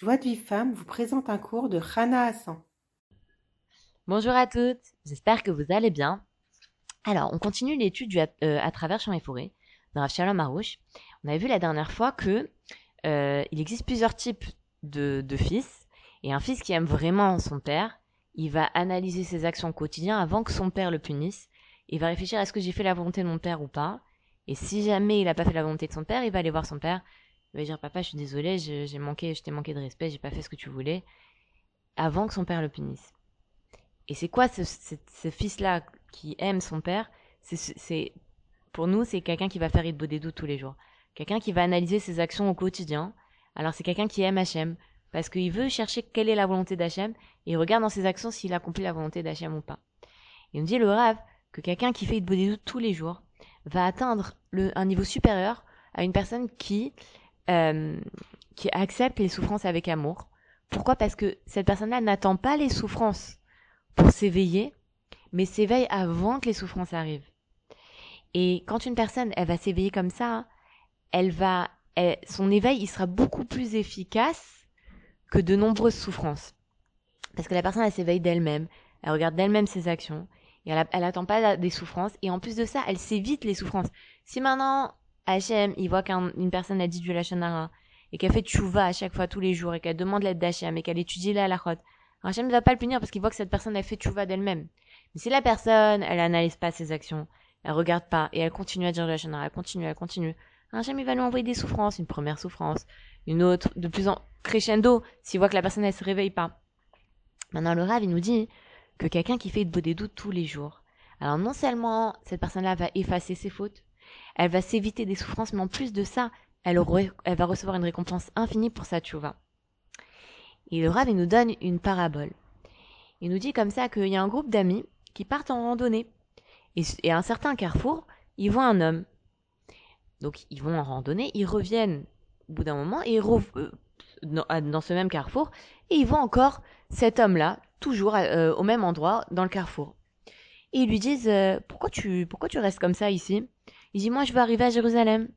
Joie de vie femme vous présente un cours de Rana Hassan. Bonjour à toutes, j'espère que vous allez bien. Alors, on continue l'étude euh, à, travers champs et forêts dans Rav Shalom. On avait vu la dernière fois que euh, il existe plusieurs types de, de fils et un fils qui aime vraiment son père, il va analyser ses actions au quotidien avant que son père le punisse. Il va réfléchir est-ce que j'ai fait la volonté de mon père ou pas? Et si jamais il n'a pas fait la volonté de son père, il va aller voir son père va dire papa, je suis désolé, j'ai manqué, je t'ai manqué de respect, j'ai pas fait ce que tu voulais, avant que son père le punisse. Et c'est quoi ce, ce, fils-là qui aime son père? C'est pour nous, c'est quelqu'un qui va faire Idbo doutes tous les jours, quelqu'un qui va analyser ses actions au quotidien. Alors c'est quelqu'un qui aime Hachem parce qu'il veut chercher quelle est la volonté d'Hachem et regarde dans ses actions s'il accomplit la volonté d'Hachem ou pas. Et on dit le rêve que quelqu'un qui fait Idbo doutes tous les jours va atteindre le, un niveau supérieur à une personne qui euh, qui accepte les souffrances avec amour. Pourquoi? Parce que cette personne-là n'attend pas les souffrances pour s'éveiller, mais s'éveille avant que les souffrances arrivent. Et quand une personne, elle va s'éveiller comme ça, elle va, son éveil, il sera beaucoup plus efficace que de nombreuses souffrances. Parce que la personne, elle s'éveille d'elle-même, elle regarde d'elle-même ses actions, et elle, elle attend pas des souffrances, et en plus de ça, elle s'évite les souffrances. Si maintenant, Hachem, il voit qu'une personne a dit du Lachonara et qu'elle fait tchouva à chaque fois tous les jours et qu'elle demande l'aide d'Hachem et qu'elle étudie la halachot, Hachem ne va pas le punir parce qu'il voit que cette personne a fait tchouva d'elle-même. Mais si la personne, elle analyse pas ses actions, elle regarde pas et elle continue à dire du Lachonara, elle continue, elle continue, Hachem il va lui envoyer des souffrances, une première souffrance, une autre, de plus en crescendo, s'il voit que la personne elle se réveille pas. Maintenant le Rav il nous dit que quelqu'un qui fait de doutes tous les jours, alors non seulement cette personne-là va effacer ses fautes, elle va s'éviter des souffrances, mais en plus de ça, elle, va recevoir une récompense infinie pour sa tchouva. Et le Rav, il nous donne une parabole. Il nous dit comme ça qu'il y a un groupe d'amis qui partent en randonnée. Et, à un certain carrefour, ils voient un homme. Donc ils vont en randonnée, ils reviennent au bout d'un moment et euh, dans, ce même carrefour et ils voient encore cet homme-là, toujours euh, au même endroit dans le carrefour. Et ils lui disent euh, pourquoi tu pourquoi tu restes comme ça ici? Il dit, moi, je veux arriver à Jérusalem.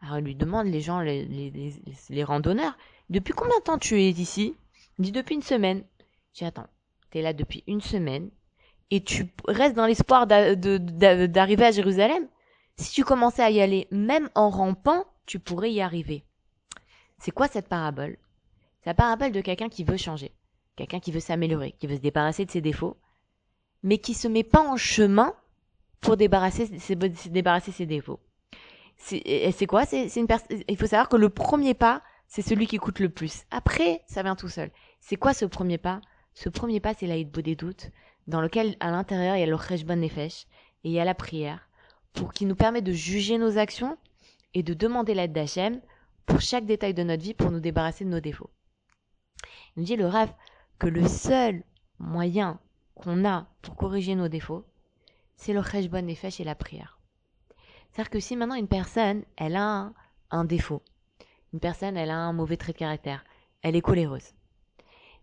Alors, il lui demande, les gens, les, les, randonneurs, depuis combien de temps tu es ici? Il dit, depuis une semaine. Je dis, attends, t'es là depuis une semaine et tu restes dans l'espoir d'arriver à Jérusalem Si tu commençais à y aller, même en rampant, tu pourrais y arriver. C'est quoi cette parabole? C'est la parabole de quelqu'un qui veut changer, quelqu'un qui veut s'améliorer, qui veut se débarrasser de ses défauts, mais qui se met pas en chemin pour débarrasser, se débarrasser ses défauts. C'est quoi? C'est une Il faut savoir que le premier pas, c'est celui qui coûte le plus. Après, ça vient tout seul. C'est quoi ce premier pas? Ce premier pas, c'est l'aïd des doutes, dans lequel, à l'intérieur, il y a le cheshbon nefesh et il y a la prière, pour qui nous permet de juger nos actions et de demander l'aide d'Hachem pour chaque détail de notre vie pour nous débarrasser de nos défauts. Il nous dit le Rav que le seul moyen qu'on a pour corriger nos défauts, c'est le cheshbon nefesh et la prière. C'est-à-dire que si maintenant une personne, elle a un, défaut, une personne, elle a un mauvais trait de caractère, elle est coléreuse.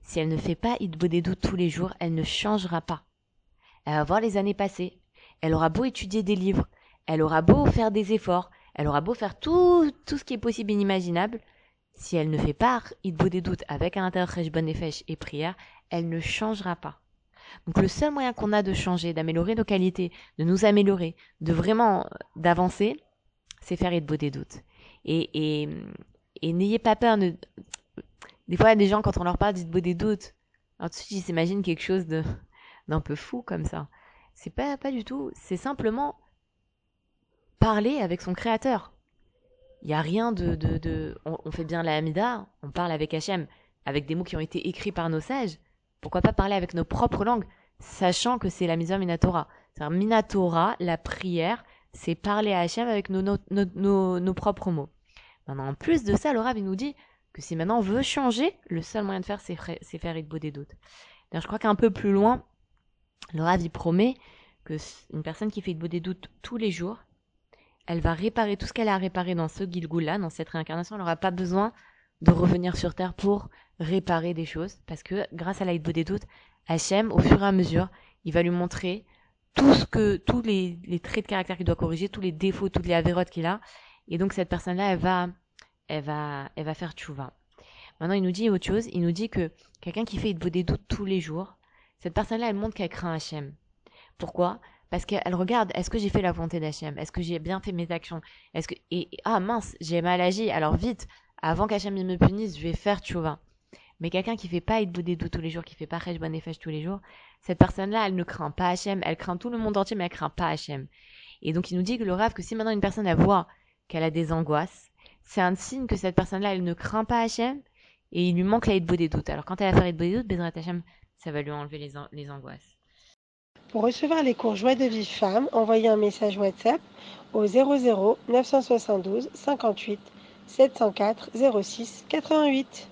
Si elle ne fait pas doutes tous les jours, elle ne changera pas. Elle va voir les années passées. Elle aura beau étudier des livres, elle aura beau faire des efforts, elle aura beau faire tout, tout ce qui est possible et inimaginable. Si elle ne fait pas des doutes avec un intérieur Nefesh et prière, elle ne changera pas. Donc le seul moyen qu'on a de changer, d'améliorer nos qualités, de nous améliorer, de vraiment euh, d'avancer, c'est faire beau des doutes. Et, et, et n'ayez pas peur. De... Des fois, des gens, quand on leur parle beau des doutes, alors ils s'imaginent quelque chose d'un peu fou comme ça. C'est pas, pas du tout. C'est simplement parler avec son créateur. Il n'y a rien de... de, de... On, fait bien la Hamida, on parle avec Hachem, avec des mots qui ont été écrits par nos sages. Pourquoi pas parler avec nos propres langues, sachant que c'est la mise Minatora. C'est-à-dire Minatora, la prière, c'est parler à Hachem avec nos, propres mots. Maintenant, en plus de ça, le nous dit que si maintenant on veut changer, le seul moyen de faire, c'est faire Idbo des doutes. Je crois qu'un peu plus loin, le Rav, promet que une personne qui fait Idbo des doutes tous les jours, elle va réparer tout ce qu'elle a réparé dans ce Gilgul-là, dans cette réincarnation. Elle n'aura pas besoin de revenir sur Terre pour réparer des choses, parce que grâce à l'aide des doutes, Hachem, au fur et à mesure, il va lui montrer tout ce que, tous les, traits de caractère qu'il doit corriger, tous les défauts, toutes les avérotes qu'il a, et donc cette personne-là, elle va, elle va, elle va faire tchouva. Maintenant, il nous dit autre chose. Il nous dit que quelqu'un qui fait des doutes tous les jours, cette personne-là, elle montre qu'elle craint Hachem. Pourquoi? Parce qu'elle regarde, est-ce que j'ai fait la volonté d'Hachem Est-ce que j'ai bien fait mes actions? Est-ce que et ah mince, j'ai mal agi. Alors vite, avant qu'Hachem me punisse, je vais faire tchouva. Mais quelqu'un qui fait pas des doutes tous les jours, qui fait pas Resh Bonefesh tous les jours, cette personne-là, elle ne craint pas Hachem, elle craint tout le monde entier, mais elle craint pas Hachem. Et donc il nous dit que le rêve, que si maintenant une personne elle voit qu'elle a des angoisses, c'est un signe que cette personne-là, elle ne craint pas Hachem et il lui manque la des doutes. Alors quand elle va faire des doutes, Bezrat Hachem, ça va lui enlever les, les angoisses. Pour recevoir les cours Joie de vie femme, envoyez un message WhatsApp au 00 972 58 704 06 88.